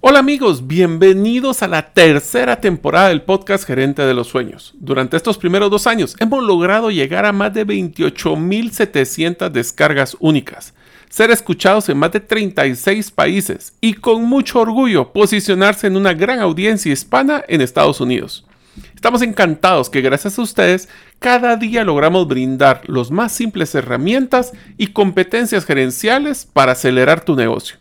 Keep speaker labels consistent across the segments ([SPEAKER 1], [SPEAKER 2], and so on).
[SPEAKER 1] Hola amigos, bienvenidos a la tercera temporada del podcast Gerente de los Sueños. Durante estos primeros dos años hemos logrado llegar a más de 28.700 descargas únicas, ser escuchados en más de 36 países y con mucho orgullo posicionarse en una gran audiencia hispana en Estados Unidos. Estamos encantados que gracias a ustedes cada día logramos brindar los más simples herramientas y competencias gerenciales para acelerar tu negocio.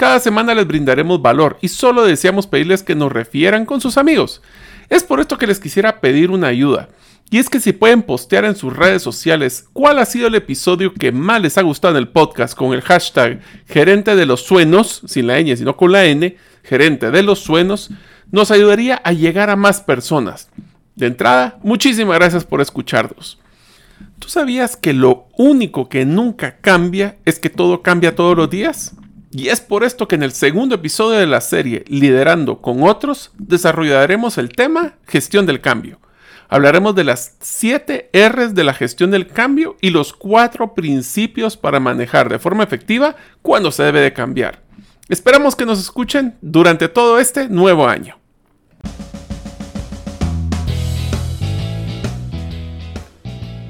[SPEAKER 1] Cada semana les brindaremos valor y solo deseamos pedirles que nos refieran con sus amigos. Es por esto que les quisiera pedir una ayuda. Y es que si pueden postear en sus redes sociales cuál ha sido el episodio que más les ha gustado en el podcast con el hashtag gerente de los suenos, sin la ñ sino con la n, gerente de los suenos, nos ayudaría a llegar a más personas. De entrada, muchísimas gracias por escucharnos. ¿Tú sabías que lo único que nunca cambia es que todo cambia todos los días? Y es por esto que en el segundo episodio de la serie Liderando con otros desarrollaremos el tema gestión del cambio. Hablaremos de las 7 R's de la gestión del cambio y los cuatro principios para manejar de forma efectiva cuando se debe de cambiar. Esperamos que nos escuchen durante todo este nuevo año.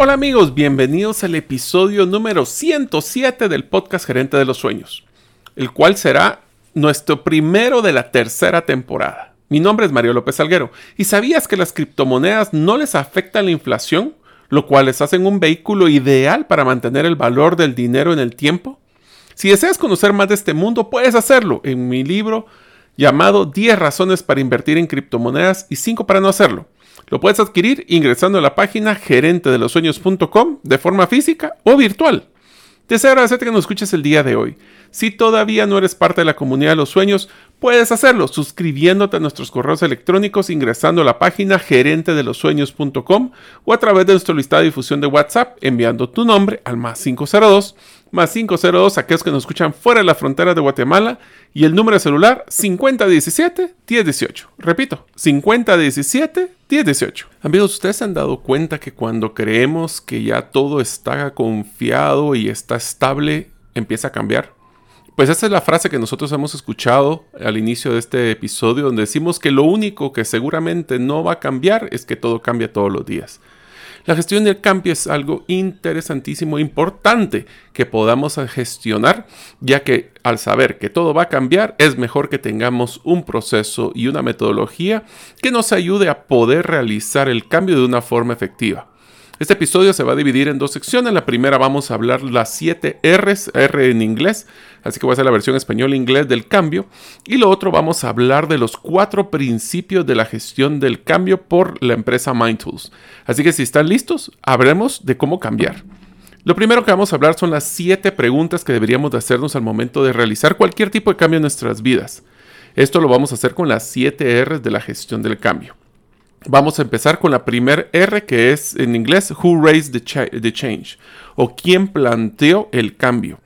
[SPEAKER 1] Hola amigos, bienvenidos al episodio número 107 del podcast Gerente de los Sueños, el cual será nuestro primero de la tercera temporada. Mi nombre es Mario López Alguero, ¿y sabías que las criptomonedas no les afectan la inflación, lo cual les hacen un vehículo ideal para mantener el valor del dinero en el tiempo? Si deseas conocer más de este mundo, puedes hacerlo en mi libro llamado 10 razones para invertir en criptomonedas y 5 para no hacerlo lo puedes adquirir ingresando a la página gerente de los sueños.com de forma física o virtual. Deseo agradecerte que nos escuches el día de hoy. Si todavía no eres parte de la comunidad de los sueños, puedes hacerlo suscribiéndote a nuestros correos electrónicos ingresando a la página gerente de los sueños.com o a través de nuestro listado de difusión de WhatsApp enviando tu nombre al más 502 más 502 aquellos que nos escuchan fuera de la frontera de Guatemala y el número de celular 5017-1018. Repito, 5017-1018. Amigos, ¿ustedes se han dado cuenta que cuando creemos que ya todo está confiado y está estable, empieza a cambiar? Pues esa es la frase que nosotros hemos escuchado al inicio de este episodio, donde decimos que lo único que seguramente no va a cambiar es que todo cambia todos los días. La gestión del cambio es algo interesantísimo importante que podamos gestionar, ya que al saber que todo va a cambiar, es mejor que tengamos un proceso y una metodología que nos ayude a poder realizar el cambio de una forma efectiva. Este episodio se va a dividir en dos secciones. La primera vamos a hablar las 7 R's, R en inglés, así que voy a hacer la versión español-inglés del cambio. Y lo otro vamos a hablar de los cuatro principios de la gestión del cambio por la empresa MindTools. Así que si están listos, hablemos de cómo cambiar. Lo primero que vamos a hablar son las 7 preguntas que deberíamos de hacernos al momento de realizar cualquier tipo de cambio en nuestras vidas. Esto lo vamos a hacer con las 7 R's de la gestión del cambio. Vamos a empezar con la primer R que es en inglés Who Raised the, Change o quién planteó el cambio.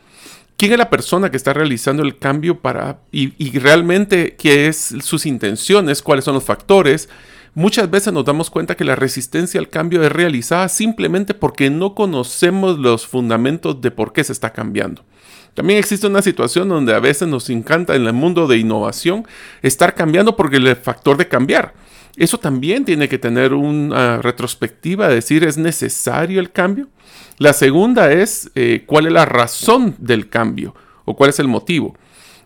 [SPEAKER 1] ¿Quién es la persona que está realizando el cambio para y, y realmente qué es sus intenciones, cuáles son los factores? Muchas veces nos damos cuenta que la resistencia al cambio es realizada simplemente porque no conocemos los fundamentos de por qué se está cambiando. También existe una situación donde a veces nos encanta en el mundo de innovación estar cambiando porque el factor de cambiar. Eso también tiene que tener una retrospectiva, decir, ¿es necesario el cambio? La segunda es eh, cuál es la razón del cambio o cuál es el motivo.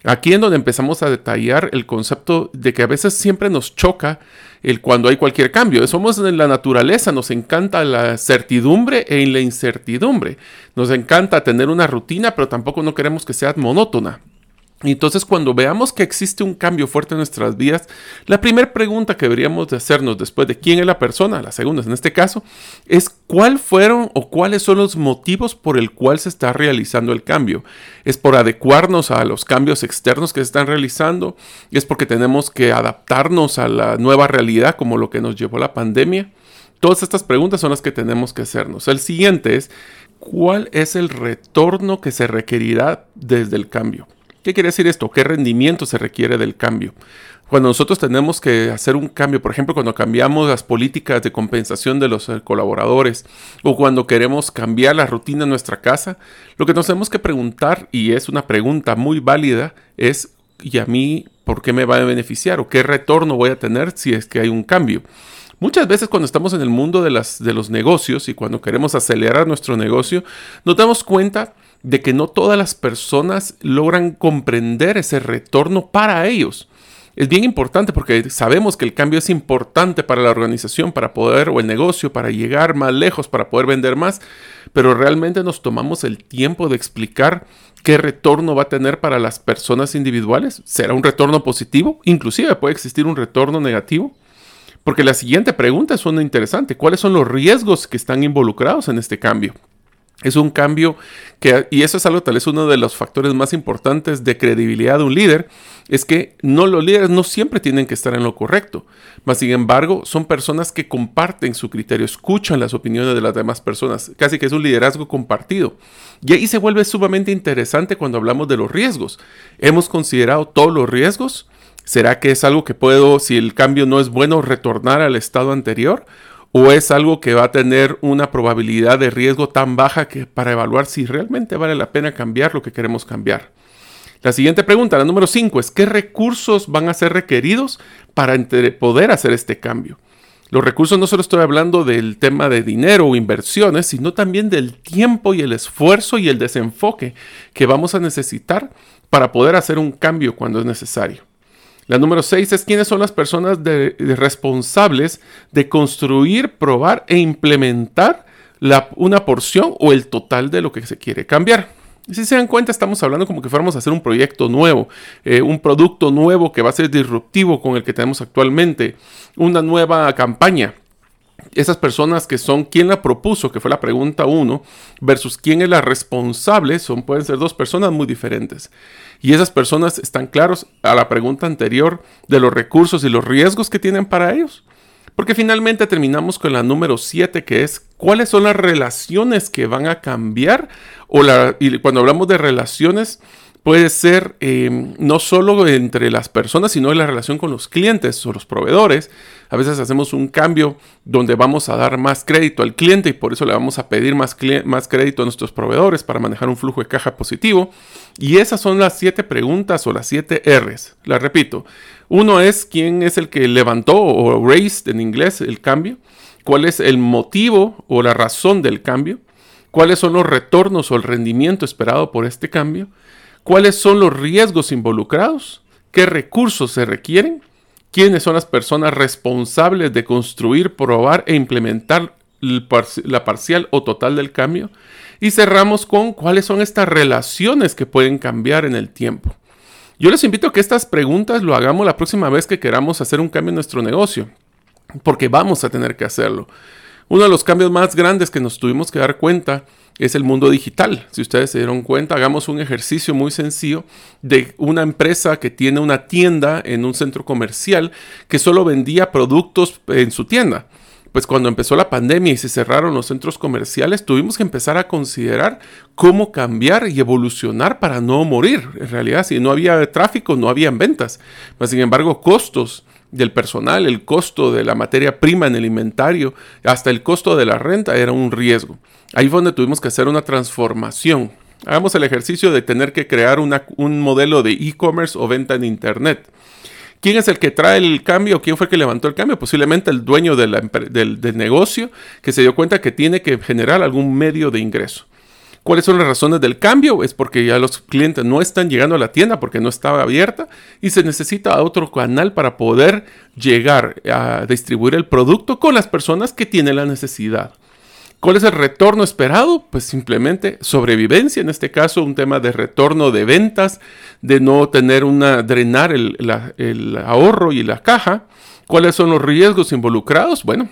[SPEAKER 1] Aquí es donde empezamos a detallar el concepto de que a veces siempre nos choca el cuando hay cualquier cambio. Somos en la naturaleza, nos encanta la certidumbre e la incertidumbre. Nos encanta tener una rutina, pero tampoco no queremos que sea monótona. Entonces cuando veamos que existe un cambio fuerte en nuestras vidas, la primera pregunta que deberíamos de hacernos después de quién es la persona, la segunda en este caso, es cuál fueron o cuáles son los motivos por el cual se está realizando el cambio. ¿Es por adecuarnos a los cambios externos que se están realizando? ¿Es porque tenemos que adaptarnos a la nueva realidad como lo que nos llevó la pandemia? Todas estas preguntas son las que tenemos que hacernos. El siguiente es, ¿cuál es el retorno que se requerirá desde el cambio? ¿Qué quiere decir esto? ¿Qué rendimiento se requiere del cambio? Cuando nosotros tenemos que hacer un cambio, por ejemplo, cuando cambiamos las políticas de compensación de los eh, colaboradores o cuando queremos cambiar la rutina en nuestra casa, lo que nos tenemos que preguntar, y es una pregunta muy válida, es, ¿y a mí por qué me va a beneficiar o qué retorno voy a tener si es que hay un cambio? Muchas veces cuando estamos en el mundo de, las, de los negocios y cuando queremos acelerar nuestro negocio, nos damos cuenta de que no todas las personas logran comprender ese retorno para ellos es bien importante porque sabemos que el cambio es importante para la organización, para poder, o el negocio, para llegar más lejos, para poder vender más, pero realmente nos tomamos el tiempo de explicar qué retorno va a tener para las personas individuales. ¿Será un retorno positivo? Inclusive puede existir un retorno negativo. Porque la siguiente pregunta es una interesante. ¿Cuáles son los riesgos que están involucrados en este cambio? Es un cambio que, y eso es algo tal vez uno de los factores más importantes de credibilidad de un líder, es que no los líderes no siempre tienen que estar en lo correcto, mas sin embargo son personas que comparten su criterio, escuchan las opiniones de las demás personas, casi que es un liderazgo compartido. Y ahí se vuelve sumamente interesante cuando hablamos de los riesgos. ¿Hemos considerado todos los riesgos? ¿Será que es algo que puedo, si el cambio no es bueno, retornar al estado anterior? O es algo que va a tener una probabilidad de riesgo tan baja que para evaluar si realmente vale la pena cambiar lo que queremos cambiar. La siguiente pregunta, la número 5, es ¿qué recursos van a ser requeridos para poder hacer este cambio? Los recursos no solo estoy hablando del tema de dinero o inversiones, sino también del tiempo y el esfuerzo y el desenfoque que vamos a necesitar para poder hacer un cambio cuando es necesario. La número 6 es quiénes son las personas responsables de construir, probar e implementar una porción o el total de lo que se quiere cambiar. Si se dan cuenta, estamos hablando como que fuéramos a hacer un proyecto nuevo, eh, un producto nuevo que va a ser disruptivo con el que tenemos actualmente, una nueva campaña esas personas que son quien la propuso, que fue la pregunta 1, versus quién es la responsable, son, pueden ser dos personas muy diferentes. Y esas personas están claros a la pregunta anterior de los recursos y los riesgos que tienen para ellos. Porque finalmente terminamos con la número 7, que es cuáles son las relaciones que van a cambiar. O la, y cuando hablamos de relaciones, puede ser eh, no solo entre las personas, sino en la relación con los clientes o los proveedores. A veces hacemos un cambio donde vamos a dar más crédito al cliente y por eso le vamos a pedir más, más crédito a nuestros proveedores para manejar un flujo de caja positivo. Y esas son las siete preguntas o las siete R's. Las repito. Uno es quién es el que levantó o raised en inglés el cambio. ¿Cuál es el motivo o la razón del cambio? ¿Cuáles son los retornos o el rendimiento esperado por este cambio? Cuáles son los riesgos involucrados, qué recursos se requieren, quiénes son las personas responsables de construir, probar e implementar la parcial o total del cambio. Y cerramos con cuáles son estas relaciones que pueden cambiar en el tiempo. Yo les invito a que estas preguntas lo hagamos la próxima vez que queramos hacer un cambio en nuestro negocio, porque vamos a tener que hacerlo. Uno de los cambios más grandes que nos tuvimos que dar cuenta es el mundo digital. Si ustedes se dieron cuenta, hagamos un ejercicio muy sencillo de una empresa que tiene una tienda en un centro comercial que solo vendía productos en su tienda. Pues cuando empezó la pandemia y se cerraron los centros comerciales, tuvimos que empezar a considerar cómo cambiar y evolucionar para no morir. En realidad, si no había tráfico, no habían ventas. Mas, sin embargo, costos del personal, el costo de la materia prima en el inventario, hasta el costo de la renta era un riesgo. Ahí fue donde tuvimos que hacer una transformación. Hagamos el ejercicio de tener que crear un modelo de e-commerce o venta en Internet. ¿Quién es el que trae el cambio? ¿Quién fue el que levantó el cambio? Posiblemente el dueño del, del negocio que se dio cuenta que tiene que generar algún medio de ingreso. ¿Cuáles son las razones del cambio? Es porque ya los clientes no están llegando a la tienda porque no estaba abierta y se necesita otro canal para poder llegar a distribuir el producto con las personas que tienen la necesidad. ¿Cuál es el retorno esperado? Pues simplemente sobrevivencia, en este caso un tema de retorno de ventas, de no tener una, drenar el, el ahorro y la caja. ¿Cuáles son los riesgos involucrados? Bueno,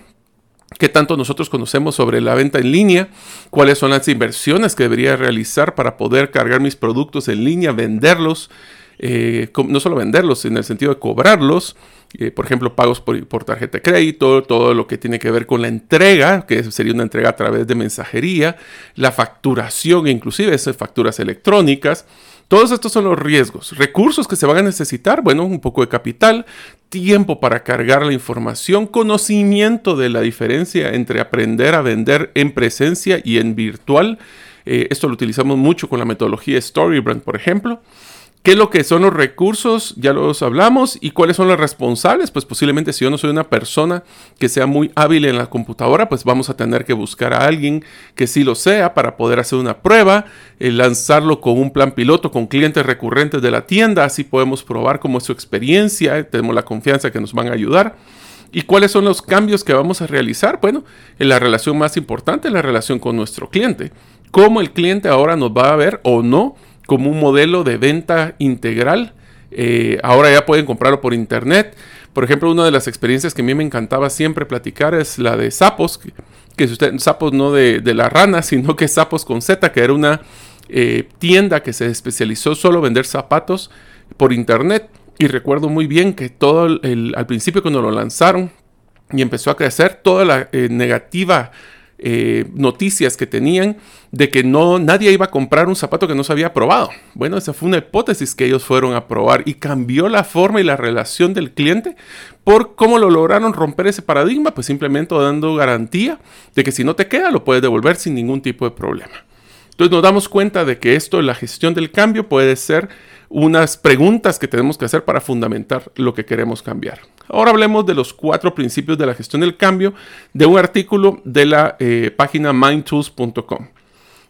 [SPEAKER 1] qué tanto nosotros conocemos sobre la venta en línea, cuáles son las inversiones que debería realizar para poder cargar mis productos en línea, venderlos, eh, no solo venderlos, en el sentido de cobrarlos, eh, por ejemplo, pagos por, por, tarjeta de crédito, todo lo que tiene que ver con la entrega, que sería una entrega a través de mensajería, la facturación, inclusive esas facturas electrónicas. Todos estos son los riesgos. Recursos que se van a necesitar, bueno, un poco de capital, tiempo para cargar la información, conocimiento de la diferencia entre aprender a vender en presencia y en virtual. Eh, esto lo utilizamos mucho con la metodología Storybrand, por ejemplo. ¿Qué es lo que son los recursos? Ya los hablamos. ¿Y cuáles son los responsables? Pues posiblemente si yo no soy una persona que sea muy hábil en la computadora, pues vamos a tener que buscar a alguien que sí lo sea para poder hacer una prueba, eh, lanzarlo con un plan piloto con clientes recurrentes de la tienda. Así podemos probar cómo es su experiencia, tenemos la confianza que nos van a ayudar. ¿Y cuáles son los cambios que vamos a realizar? Bueno, en la relación más importante, la relación con nuestro cliente. Cómo el cliente ahora nos va a ver o no como un modelo de venta integral. Eh, ahora ya pueden comprarlo por internet. Por ejemplo, una de las experiencias que a mí me encantaba siempre platicar es la de Sapos, que, que usted, Sapos no de, la rana, sino que Sapos con Z, que era una eh, tienda que se especializó solo en vender zapatos por internet. Y recuerdo muy bien que todo el, al principio cuando lo lanzaron y empezó a crecer, toda la eh, negativa eh, noticias que tenían de que no nadie iba a comprar un zapato que no se había probado. Bueno, esa fue una hipótesis que ellos fueron a probar y cambió la forma y la relación del cliente por cómo lo lograron romper ese paradigma, pues simplemente dando garantía de que si no te queda lo puedes devolver sin ningún tipo de problema. Entonces nos damos cuenta de que esto, la gestión del cambio, puede ser unas preguntas que tenemos que hacer para fundamentar lo que queremos cambiar. Ahora hablemos de los cuatro principios de la gestión del cambio de un artículo de la eh, página mindtools.com.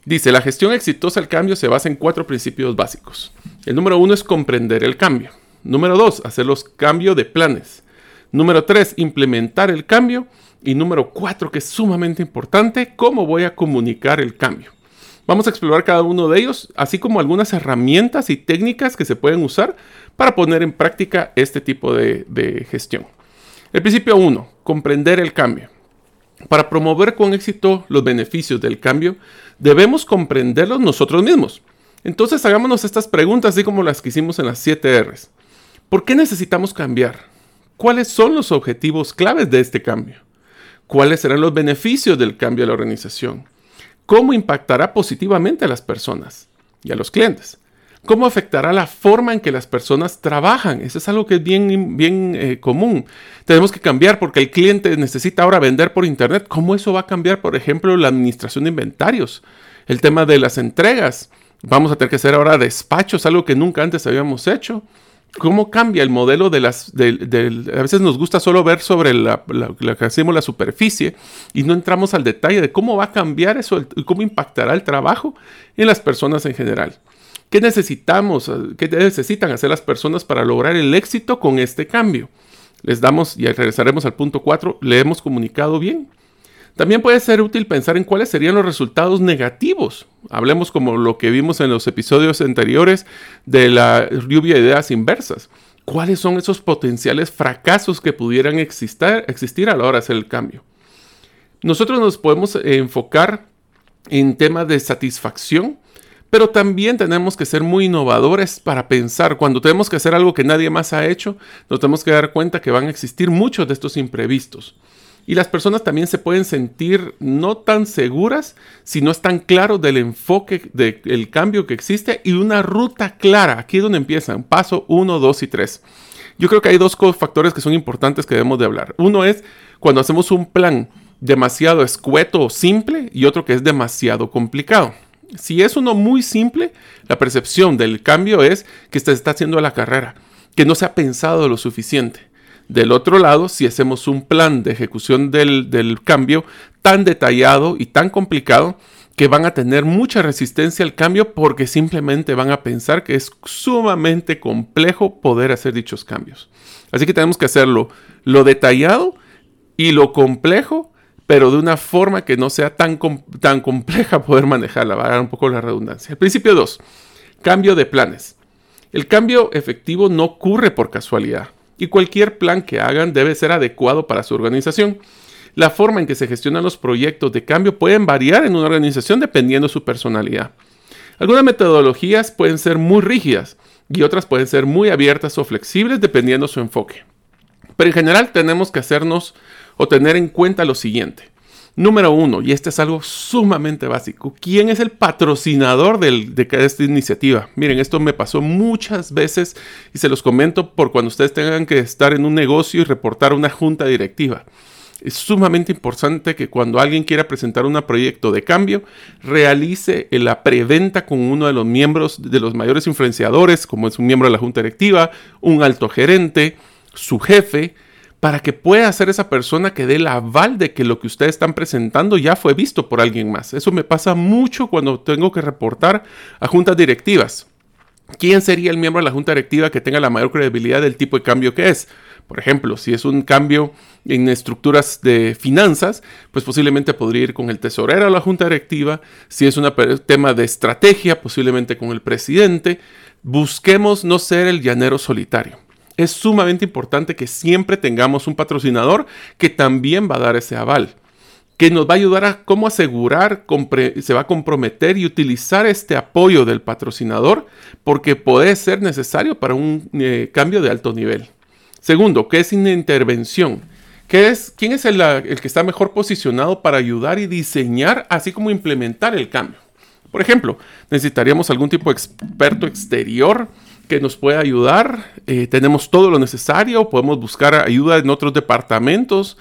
[SPEAKER 1] Dice, la gestión exitosa del cambio se basa en cuatro principios básicos. El número uno es comprender el cambio. Número dos, hacer los cambios de planes. Número tres, implementar el cambio. Y número cuatro, que es sumamente importante, cómo voy a comunicar el cambio. Vamos a explorar cada uno de ellos, así como algunas herramientas y técnicas que se pueden usar para poner en práctica este tipo de, gestión. El principio 1, comprender el cambio. Para promover con éxito los beneficios del cambio, debemos comprenderlos nosotros mismos. Entonces hagámonos estas preguntas, así como las que hicimos en las 7 R's. ¿Por qué necesitamos cambiar? ¿Cuáles son los objetivos claves de este cambio? ¿Cuáles serán los beneficios del cambio a la organización? ¿Cómo impactará positivamente a las personas y a los clientes? ¿Cómo afectará la forma en que las personas trabajan? Eso es algo que es bien, bien eh, común. Tenemos que cambiar porque el cliente necesita ahora vender por Internet. ¿Cómo eso va a cambiar, por ejemplo, la administración de inventarios? El tema de las entregas. Vamos a tener que hacer ahora despachos, algo que nunca antes habíamos hecho. ¿Cómo cambia el modelo de las... a veces nos gusta solo ver sobre la, que hacemos la superficie y no entramos al detalle de cómo va a cambiar eso y cómo impactará el trabajo en las personas en general. ¿Qué necesitamos? ¿Qué necesitan hacer las personas para lograr el éxito con este cambio? Les damos, y regresaremos al punto 4, le hemos comunicado bien. También puede ser útil pensar en cuáles serían los resultados negativos. Hablemos como lo que vimos en los episodios anteriores de la lluvia de ideas inversas. ¿Cuáles son esos potenciales fracasos que pudieran existir, a la hora de hacer el cambio? Nosotros nos podemos enfocar en temas de satisfacción pero también tenemos que ser muy innovadores para pensar. Cuando tenemos que hacer algo que nadie más ha hecho, nos tenemos que dar cuenta que van a existir muchos de estos imprevistos. Y las personas también se pueden sentir no tan seguras si no están claros del enfoque del cambio que existe y una ruta clara. Aquí es donde empiezan. Paso 1, 2 y 3. Yo creo que hay dos factores que son importantes que debemos de hablar. Uno es cuando hacemos un plan demasiado escueto o simple y otro que es demasiado complicado. Si es uno muy simple, la percepción del cambio es que se está haciendo la carrera, que no se ha pensado lo suficiente. Del otro lado, si hacemos un plan de ejecución del, del cambio tan detallado y tan complicado, que van a tener mucha resistencia al cambio porque simplemente van a pensar que es sumamente complejo poder hacer dichos cambios. Así que tenemos que hacerlo lo detallado y lo complejo pero de una forma que no sea tan, tan compleja poder manejarla, va a dar un poco la redundancia. El principio 2, cambio de planes. El cambio efectivo no ocurre por casualidad y cualquier plan que hagan debe ser adecuado para su organización. La forma en que se gestionan los proyectos de cambio pueden variar en una organización dependiendo de su personalidad. Algunas metodologías pueden ser muy rígidas y otras pueden ser muy abiertas o flexibles dependiendo su enfoque. Pero en general tenemos que hacernos o tener en cuenta lo siguiente. Número uno, y este es algo sumamente básico, ¿quién es el patrocinador de esta iniciativa? Miren, esto me pasó muchas veces y se los comento por cuando ustedes tengan que estar en un negocio y reportar una junta directiva. Es sumamente importante que cuando alguien quiera presentar un proyecto de cambio, realice la preventa con uno de los miembros, de los mayores influenciadores, como es un miembro de la junta directiva, un alto gerente, su jefe, para que pueda ser esa persona que dé el aval de que lo que ustedes están presentando ya fue visto por alguien más. Eso me pasa mucho cuando tengo que reportar a juntas directivas. ¿Quién sería el miembro de la junta directiva que tenga la mayor credibilidad del tipo de cambio que es? Por ejemplo, si es un cambio en estructuras de finanzas, pues posiblemente podría ir con el tesorero a la junta directiva. Si es un tema de estrategia, posiblemente con el presidente. Busquemos no ser el llanero solitario es sumamente importante que siempre tengamos un patrocinador que también va a dar ese aval, que nos va a ayudar a cómo asegurar, se va a comprometer y utilizar este apoyo del patrocinador porque puede ser necesario para un eh, cambio de alto nivel. Segundo, ¿qué es una intervención? ¿Qué es, ¿Quién es el, el que está mejor posicionado para ayudar y diseñar, así como implementar el cambio? Por ejemplo, necesitaríamos algún tipo de experto exterior que nos pueda ayudar. Eh, tenemos todo lo necesario, podemos buscar ayuda en otros departamentos.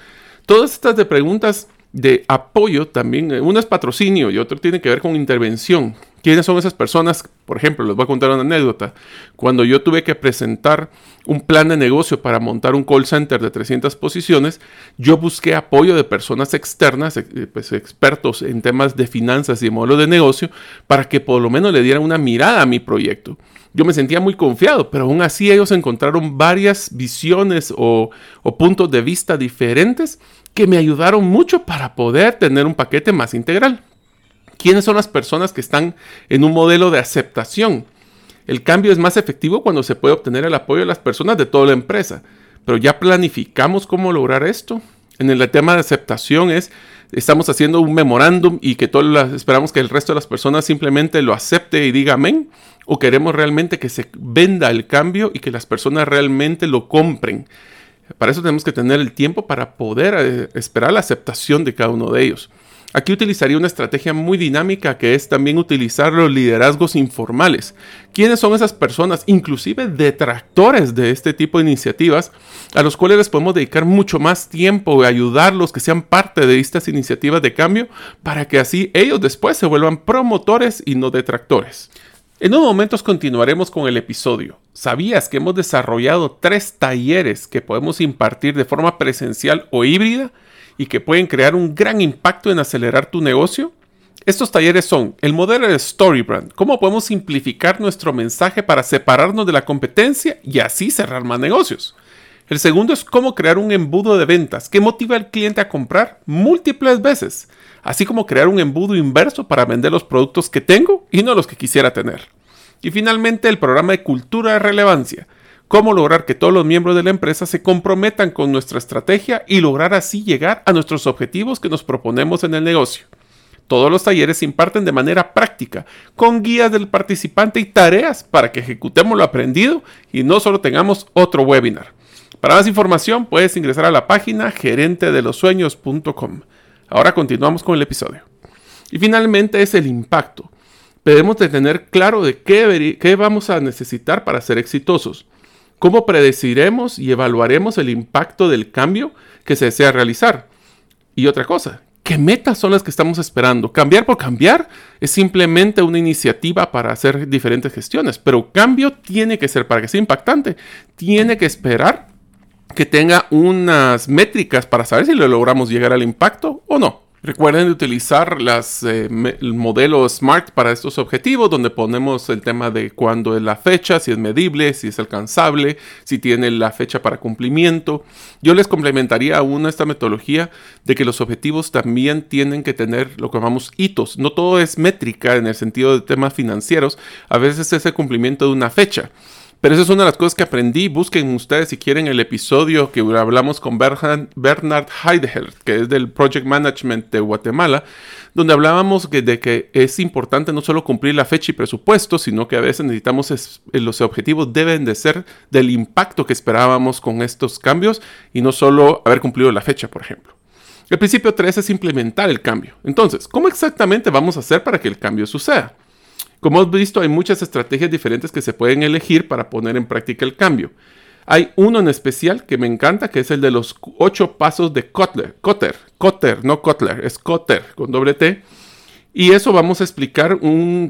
[SPEAKER 1] Todas estas de preguntas de apoyo también, eh, uno es patrocinio y otro tiene que ver con intervención. ¿Quiénes son esas personas? Por ejemplo, les voy a contar una anécdota. Cuando yo tuve que presentar un plan de negocio para montar un call center de 300 posiciones, yo busqué apoyo de personas externas, eh, pues, expertos en temas de finanzas y de modelo de negocio, para que por lo menos le dieran una mirada a mi proyecto yo me sentía muy confiado, pero aún así ellos encontraron varias visiones o, puntos de vista diferentes que me ayudaron mucho para poder tener un paquete más integral. ¿Quiénes son las personas que están en un modelo de aceptación? El cambio es más efectivo cuando se puede obtener el apoyo de las personas de toda la empresa. Pero ya planificamos cómo lograr esto. En el tema de aceptación es, estamos haciendo un memorándum y que todos esperamos que el resto de las personas simplemente lo acepte y diga amén o queremos realmente que se venda el cambio y que las personas realmente lo compren. Para eso tenemos que tener el tiempo para poder eh, esperar la aceptación de cada uno de ellos. Aquí utilizaría una estrategia muy dinámica que es también utilizar los liderazgos informales. ¿Quiénes son esas personas, inclusive detractores de este tipo de iniciativas, a los cuales les podemos dedicar mucho más tiempo y ayudarlos que sean parte de estas iniciativas de cambio para que así ellos después se vuelvan promotores y no detractores? En unos momentos continuaremos con el episodio. ¿Sabías que hemos desarrollado tres talleres que podemos impartir de forma presencial o híbrida y que pueden crear un gran impacto en acelerar tu negocio? Estos talleres son el modelo de Storybrand, cómo podemos simplificar nuestro mensaje para separarnos de la competencia y así cerrar más negocios. El segundo es cómo crear un embudo de ventas que motiva al cliente a comprar múltiples veces así como crear un embudo inverso para vender los productos que tengo y no los que quisiera tener. Y finalmente el programa de cultura de relevancia, cómo lograr que todos los miembros de la empresa se comprometan con nuestra estrategia y lograr así llegar a nuestros objetivos que nos proponemos en el negocio. Todos los talleres se imparten de manera práctica, con guías del participante y tareas para que ejecutemos lo aprendido y no solo tengamos otro webinar. Para más información puedes ingresar a la página gerentedelosueños.com. Ahora continuamos con el episodio. Y finalmente es el impacto. Debemos de tener claro de qué, qué vamos a necesitar para ser exitosos. ¿Cómo predeciremos y evaluaremos el impacto del cambio que se desea realizar? Y otra cosa, ¿qué metas son las que estamos esperando? Cambiar por cambiar es simplemente una iniciativa para hacer diferentes gestiones, pero cambio tiene que ser, para que sea impactante, tiene que esperar que tenga unas métricas para saber si lo logramos llegar al impacto o no. Recuerden utilizar las, eh, el modelo SMART para estos objetivos, donde ponemos el tema de cuándo es la fecha, si es medible, si es alcanzable, si tiene la fecha para cumplimiento. Yo les complementaría aún esta metodología de que los objetivos también tienen que tener lo que llamamos hitos. No todo es métrica en el sentido de temas financieros, a veces es el cumplimiento de una fecha Pero esa es una de las cosas que aprendí. Busquen ustedes si quieren el episodio que hablamos con Bernard Heidegger, que es del Project Management de Guatemala, donde hablábamos de que es importante no solo cumplir la fecha y presupuesto, sino que a veces necesitamos, eh, los objetivos deben de ser del impacto que esperábamos con estos cambios y no solo haber cumplido la fecha, por ejemplo. El principio 3 es implementar el cambio. Entonces, ¿cómo exactamente vamos a hacer para que el cambio suceda? Como hemos visto, hay muchas estrategias diferentes que se pueden elegir para poner en práctica el cambio. Hay uno en especial que me encanta, que es el de los ocho pasos de Kotler. Kotter, Kotter, no Kotler, es Kotter con doble T. Y eso vamos a explicar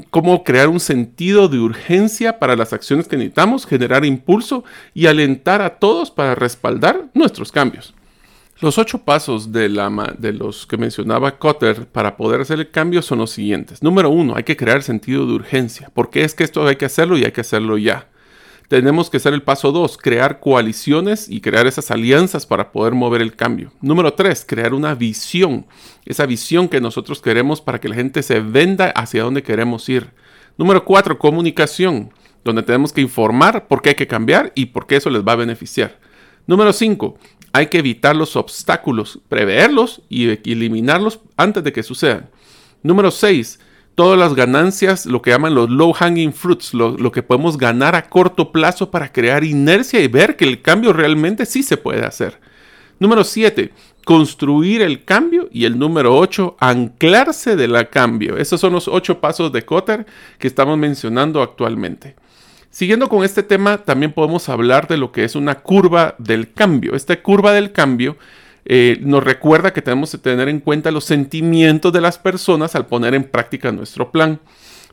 [SPEAKER 1] cómo crear un sentido de urgencia para las acciones que necesitamos, generar impulso y alentar a todos para respaldar nuestros cambios. Los ocho pasos de, de los que mencionaba Cotter para poder hacer el cambio son los siguientes. Número uno, hay que crear sentido de urgencia. porque es que esto hay que hacerlo y hay que hacerlo ya? Tenemos que hacer el paso dos, crear coaliciones y crear esas alianzas para poder mover el cambio. Número tres, crear una visión. Esa visión que nosotros queremos para que la gente se venda hacia dónde queremos ir. Número cuatro, comunicación, donde tenemos que informar por qué hay que cambiar y por qué eso les va a beneficiar. Número 5 hay que evitar los obstáculos, preverlos y eliminarlos antes de que sucedan. Número 6. Todas las ganancias, lo que llaman los low hanging fruits, lo, que podemos ganar a corto plazo para crear inercia y ver que el cambio realmente sí se puede hacer. Número 7. Construir el cambio. Y el número 8. Anclarse del cambio. Esos son los 8 pasos de Cotter que estamos mencionando actualmente. Siguiendo con este tema, también podemos hablar de lo que es una curva del cambio. Esta curva del cambio eh, nos recuerda que tenemos que tener en cuenta los sentimientos de las personas al poner en práctica nuestro plan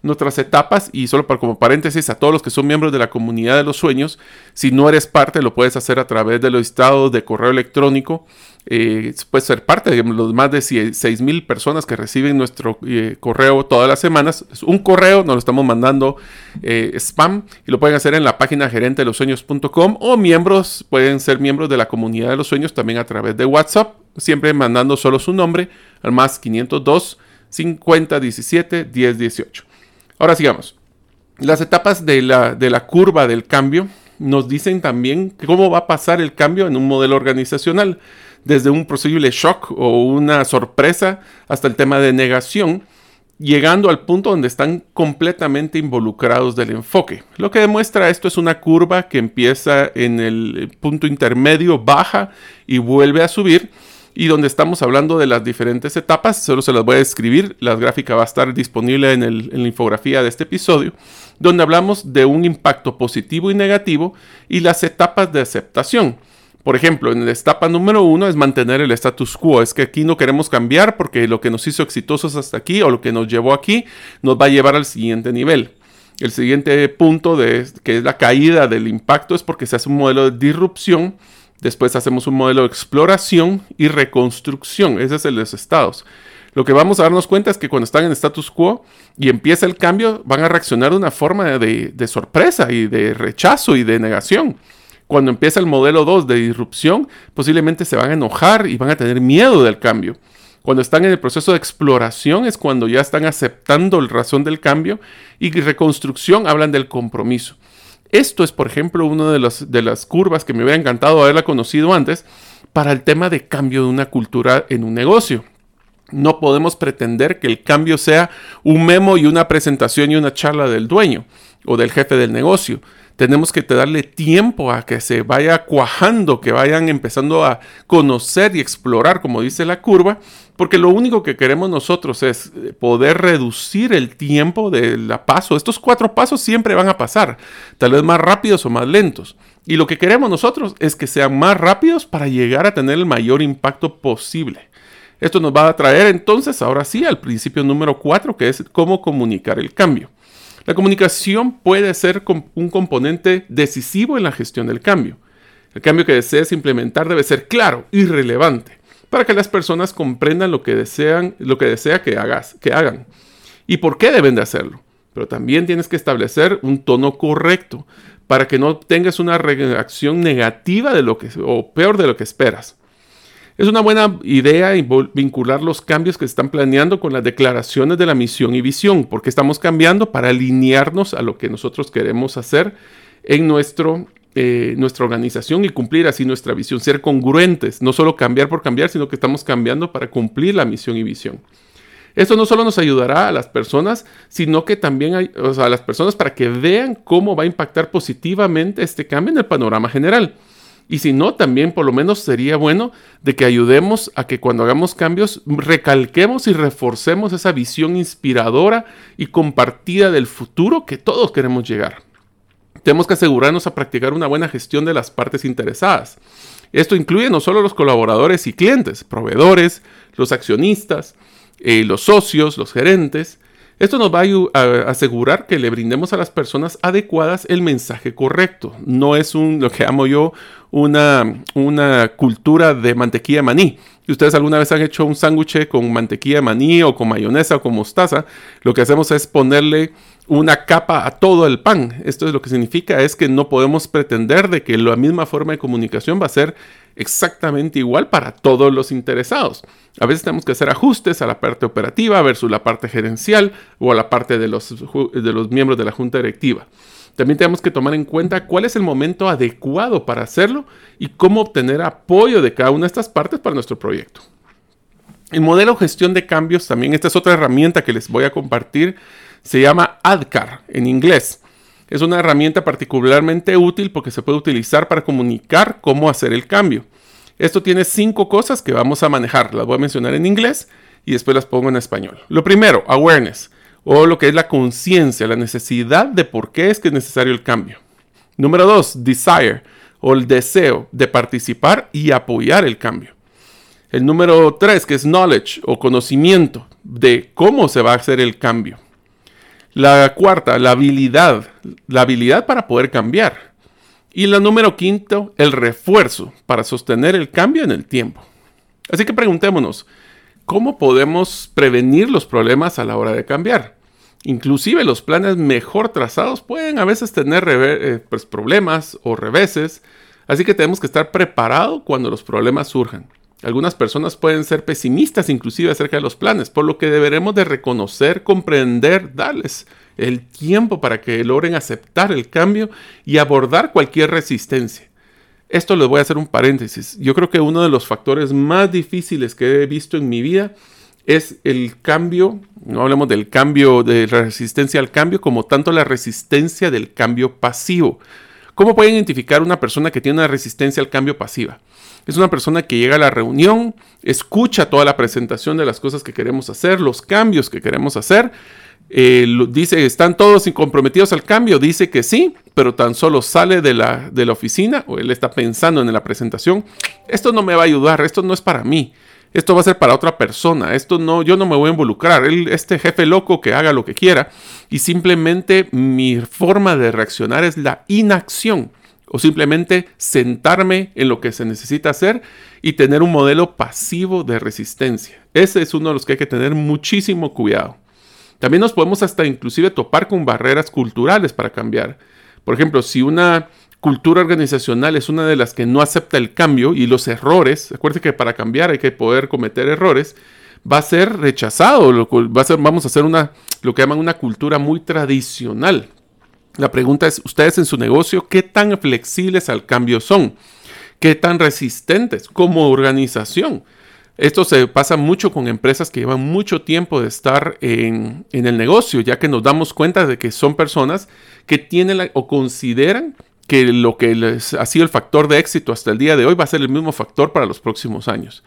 [SPEAKER 1] nuestras etapas y solo para como paréntesis a todos los que son miembros de la comunidad de los sueños, si no eres parte lo puedes hacer a través de los estados de correo electrónico, eh, puedes ser parte de los más de 6 mil personas que reciben nuestro eh, correo todas las semanas. Un correo, nos lo estamos mandando eh, spam y lo pueden hacer en la página gerente de los sueños.com o miembros, pueden ser miembros de la comunidad de los sueños también a través de WhatsApp, siempre mandando solo su nombre al más 502 50 17 10 18. Ahora sigamos. Las etapas de la, de la curva del cambio nos dicen también cómo va a pasar el cambio en un modelo organizacional, desde un posible shock o una sorpresa hasta el tema de negación, llegando al punto donde están completamente involucrados del enfoque. Lo que demuestra esto es una curva que empieza en el punto intermedio, baja y vuelve a subir y donde estamos hablando de las diferentes etapas. Solo se las voy a escribir. La gráfica va a estar disponible en, en, la infografía de este episodio, donde hablamos de un impacto positivo y negativo y las etapas de aceptación. Por ejemplo, en la etapa número uno es mantener el status quo. Es que aquí no queremos cambiar porque lo que nos hizo exitosos hasta aquí o lo que nos llevó aquí nos va a llevar al siguiente nivel. El siguiente punto, de, que es la caída del impacto, es porque se hace un modelo de disrupción Después hacemos un modelo de exploración y reconstrucción. Ese es el de los estados. Lo que vamos a darnos cuenta es que cuando están en status quo y empieza el cambio, van a reaccionar de una forma de, sorpresa y de rechazo y de negación. Cuando empieza el modelo 2 de disrupción, posiblemente se van a enojar y van a tener miedo del cambio. Cuando están en el proceso de exploración es cuando ya están aceptando la razón del cambio y reconstrucción hablan del compromiso. Esto es, por ejemplo, una de, de las curvas que me hubiera encantado haberla conocido antes para el tema de cambio de una cultura en un negocio. No podemos pretender que el cambio sea un memo y una presentación y una charla del dueño o del jefe del negocio tenemos que darle tiempo a que se vaya cuajando, que vayan empezando a conocer y explorar, como dice la curva, porque lo único que queremos nosotros es eh, poder reducir el tiempo de la paso. Estos cuatro pasos siempre van a pasar, tal vez más rápidos o más lentos. Y lo que queremos nosotros es que sean más rápidos para llegar a tener el mayor impacto posible. Esto nos va a traer entonces, ahora sí, al principio número cuatro, que es cómo comunicar el cambio. La comunicación puede ser un componente decisivo en la gestión del cambio. El cambio que desees implementar debe ser claro y relevante para que las personas comprendan lo que desean, lo que desea que hagas, que hagan y por qué deben de hacerlo. Pero también tienes que establecer un tono correcto para que no tengas una reacción negativa de lo que o peor de lo que esperas. Es una buena idea vincular los cambios que están planeando con las declaraciones de la misión y visión, porque estamos cambiando para alinearnos a lo que nosotros queremos hacer en nuestro, eh, nuestra organización y cumplir así nuestra visión, ser congruentes, no solo cambiar por cambiar, sino que estamos cambiando para cumplir la misión y visión. Esto no solo nos ayudará a las personas, sino que también a las personas para que vean cómo va a impactar positivamente este cambio en el panorama general. Y si no, también por lo menos sería bueno de que ayudemos a que cuando hagamos cambios recalquemos y reforcemos esa visión inspiradora y compartida del futuro que todos queremos llegar. Tenemos que asegurarnos a practicar una buena gestión de las partes interesadas. Esto incluye no solo los colaboradores y clientes, proveedores, los accionistas, eh, los socios, los gerentes. Esto nos va a, asegurar que le brindemos a las personas adecuadas el mensaje correcto. No es un, lo que llamo yo, una, una cultura de mantequilla maní. Si ustedes alguna vez han hecho un sándwich con mantequilla maní o con mayonesa o con mostaza, lo que hacemos es ponerle una capa a todo el pan. Esto es lo que significa es que no podemos pretender de que la misma forma de comunicación va a ser exactamente igual para todos los interesados. A veces tenemos que hacer ajustes a la parte operativa versus la parte gerencial o a la parte de los, de los miembros de la junta directiva. También tenemos que tomar en cuenta cuál es el momento adecuado para hacerlo y cómo obtener apoyo de cada una de estas partes para nuestro proyecto. El modelo gestión de cambios, también esta es otra herramienta que les voy a compartir, se llama ADCAR en inglés. Es una herramienta particularmente útil porque se puede utilizar para comunicar cómo hacer el cambio. Esto tiene cinco cosas que vamos a manejar. Las voy a mencionar en inglés y después las pongo en español. Lo primero, awareness, o lo que es la conciencia, la necesidad de por qué es que es necesario el cambio. Número dos, desire, o el deseo de participar y apoyar el cambio. El número tres, que es knowledge o conocimiento de cómo se va a hacer el cambio. La cuarta, la habilidad, la habilidad para poder cambiar. Y la número quinto, el refuerzo para sostener el cambio en el tiempo. Así que preguntémonos, ¿cómo podemos prevenir los problemas a la hora de cambiar? Inclusive los planes mejor trazados pueden a veces tener eh, pues, problemas o reveses, así que tenemos que estar preparados cuando los problemas surjan. Algunas personas pueden ser pesimistas inclusive acerca de los planes, por lo que deberemos de reconocer, comprender, darles el tiempo para que logren aceptar el cambio y abordar cualquier resistencia. Esto les voy a hacer un paréntesis. Yo creo que uno de los factores más difíciles que he visto en mi vida es el cambio, no hablemos del cambio de resistencia al cambio, como tanto la resistencia del cambio pasivo. ¿Cómo pueden identificar una persona que tiene una resistencia al cambio pasiva? Es una persona que llega a la reunión, escucha toda la presentación de las cosas que queremos hacer, los cambios que queremos hacer. Eh, dice, ¿están todos comprometidos al cambio? Dice que sí, pero tan solo sale de la, de la oficina o él está pensando en la presentación. Esto no me va a ayudar, esto no es para mí. Esto va a ser para otra persona. Esto no, yo no me voy a involucrar. este jefe loco que haga lo que quiera. Y simplemente mi forma de reaccionar es la inacción o simplemente sentarme en lo que se necesita hacer y tener un modelo pasivo de resistencia. Ese es uno de los que hay que tener muchísimo cuidado. También nos podemos hasta inclusive topar con barreras culturales para cambiar. Por ejemplo, si una cultura organizacional es una de las que no acepta el cambio y los errores, acuérdense que para cambiar hay que poder cometer errores, va a ser rechazado, va a ser, vamos a hacer una, lo que llaman una cultura muy tradicional. La pregunta es, ustedes en su negocio, ¿qué tan flexibles al cambio son? ¿Qué tan resistentes como organización? Esto se pasa mucho con empresas que llevan mucho tiempo de estar en, el negocio, ya que nos damos cuenta de que son personas que tienen o consideran que lo que les ha sido el factor de éxito hasta el día de hoy va a ser el mismo factor para los próximos años.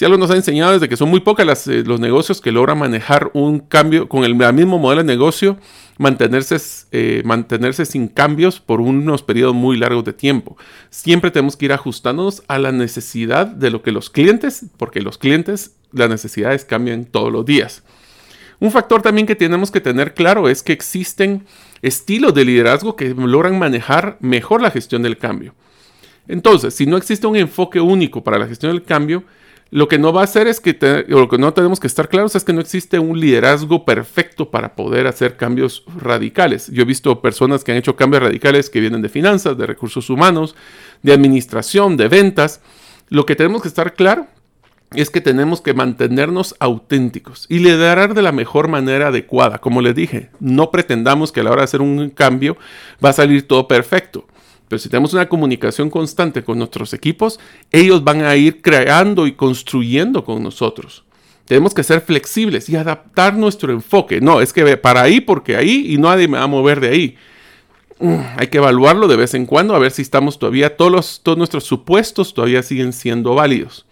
[SPEAKER 1] Si algo nos ha enseñado es de que son muy pocas eh, los negocios que logran manejar un cambio con el, mismo modelo de negocio mantenerse, eh, mantenerse sin cambios por unos periodos muy largos de tiempo. Siempre tenemos que ir ajustándonos a la necesidad de lo que los clientes, porque los clientes, las necesidades cambian todos los días. Un factor también que tenemos que tener claro es que existen estilos de liderazgo que logran manejar mejor la gestión del cambio. Entonces, si no existe un enfoque único para la gestión del cambio, lo que no va a hacer es que, lo que no tenemos que estar claros es que no existe un liderazgo perfecto para poder hacer cambios radicales. Yo he visto personas que han hecho cambios radicales que vienen de finanzas, de recursos humanos, de administración, de ventas. Lo que tenemos que estar claro es que tenemos que mantenernos auténticos y liderar de la mejor manera adecuada. Como les dije, no pretendamos que a la hora de hacer un cambio va a salir todo perfecto. Pero si tenemos una comunicación constante con nuestros equipos, ellos van a ir creando y construyendo con nosotros. Tenemos que ser flexibles y adaptar nuestro enfoque. No, es que para ahí porque ahí y nadie me va a mover de ahí. Mm, hay que evaluarlo de vez en cuando a ver si estamos todavía, todos, todos nuestros supuestos todavía siguen siendo válidos.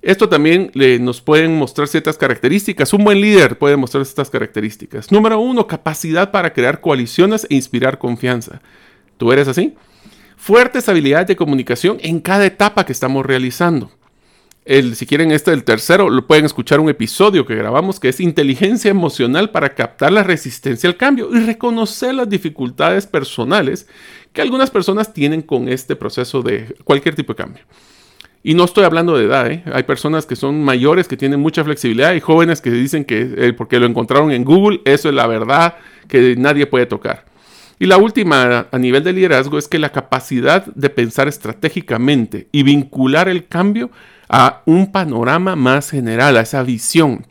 [SPEAKER 1] Esto también nos pueden mostrar ciertas características. Un buen líder puede mostrar estas características. Número uno, capacidad para crear coaliciones e inspirar confianza. ¿Tú eres así? Fuertes habilidades de comunicación en cada etapa que estamos realizando. El, si quieren este el tercero, lo pueden escuchar un episodio que grabamos que es inteligencia emocional para captar la resistencia al cambio y reconocer las dificultades personales que algunas personas tienen con este proceso de cualquier tipo de cambio. Y no estoy hablando de edad, ¿eh? hay personas que son mayores que tienen mucha flexibilidad y jóvenes que dicen que porque lo encontraron en Google, eso es la verdad que nadie puede tocar. Y la última a nivel de liderazgo es que la capacidad de pensar estratégicamente y vincular el cambio a un panorama más general, a esa visión.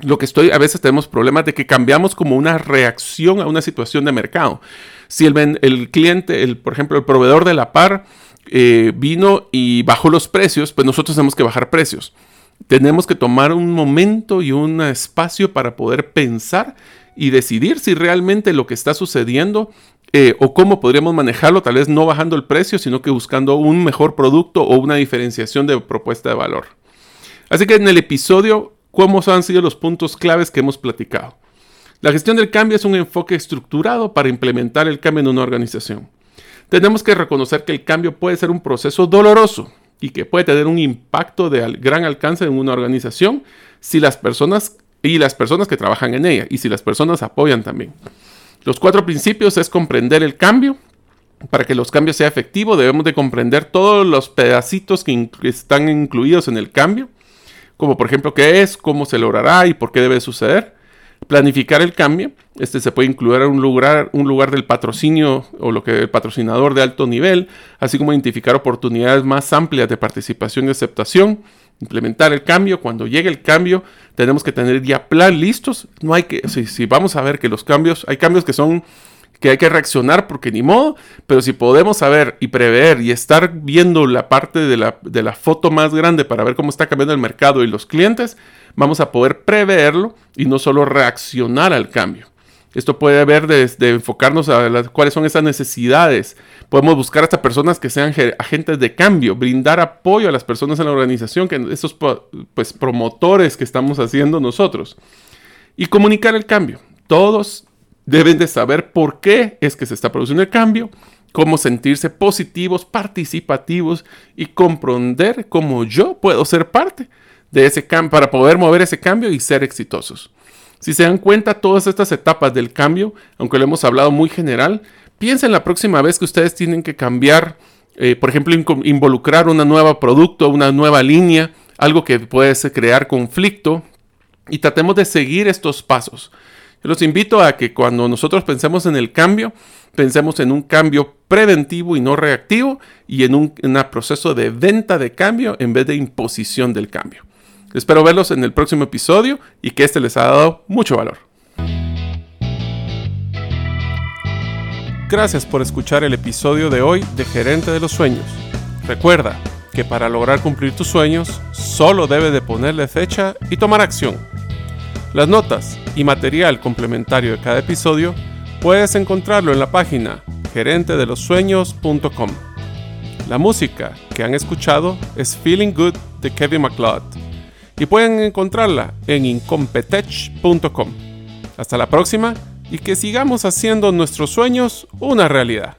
[SPEAKER 1] Lo que estoy, a veces tenemos problemas de que cambiamos como una reacción a una situación de mercado. Si el, cliente, el, por ejemplo, el proveedor de la par, eh, vino y bajó los precios, pues nosotros tenemos que bajar precios. Tenemos que tomar un momento y un espacio para poder pensar y decidir si realmente lo que está sucediendo eh, o cómo podríamos manejarlo, tal vez no bajando el precio, sino que buscando un mejor producto o una diferenciación de propuesta de valor. Así que en el episodio, ¿cómo han sido los puntos claves que hemos platicado? La gestión del cambio es un enfoque estructurado para implementar el cambio en una organización tenemos que reconocer que el cambio puede ser un proceso doloroso y que puede tener un impacto de gran alcance en una organización si las personas y las personas que trabajan en ella y si las personas apoyan también. Los cuatro principios es comprender el cambio. Para que los cambios sean efectivos debemos de comprender todos los pedacitos que, que están incluidos en el cambio, como por ejemplo qué es, cómo se logrará y por qué debe suceder planificar el cambio. Este se puede incluir un lugar, un lugar del patrocinio o lo que el patrocinador de alto nivel, así como identificar oportunidades más amplias de participación y aceptación. Implementar el cambio. Cuando llegue el cambio, tenemos que tener ya plan listos. No hay que, si, si vamos a ver que los cambios, hay cambios que son que hay que reaccionar porque ni modo, pero si podemos saber y prever y estar viendo la parte de la, de la foto más grande para ver cómo está cambiando el mercado y los clientes, vamos a poder preverlo y no solo reaccionar al cambio. Esto puede ver desde enfocarnos a cuáles son esas necesidades. Podemos buscar hasta personas que sean agentes de cambio, brindar apoyo a las personas en la organización, que esos pues, promotores que estamos haciendo nosotros. Y comunicar el cambio. Todos deben de saber por qué es que se está produciendo el cambio, cómo sentirse positivos, participativos y comprender cómo yo puedo ser parte de ese cambio para poder mover ese cambio y ser exitosos. Si se dan cuenta, todas estas etapas del cambio, aunque lo hemos hablado muy general, piensen la próxima vez que ustedes tienen que cambiar, eh, por ejemplo, involucrar una nueva producto, una nueva línea, algo que puede crear conflicto, y tratemos de seguir estos pasos. Yo los invito a que cuando nosotros pensemos en el cambio, pensemos en un cambio preventivo y no reactivo y en un proceso de venta de cambio en vez de imposición del cambio. Espero verlos en el próximo episodio y que este les ha dado mucho valor. Gracias por escuchar el episodio de hoy de Gerente de los Sueños. Recuerda que para lograr cumplir tus sueños solo debes de ponerle fecha y tomar acción. Las notas y material complementario de cada episodio puedes encontrarlo en la página gerentedelosueños.com. La música que han escuchado es Feeling Good de Kevin MacLeod y pueden encontrarla en incompetech.com. Hasta la próxima y que sigamos haciendo nuestros sueños una realidad.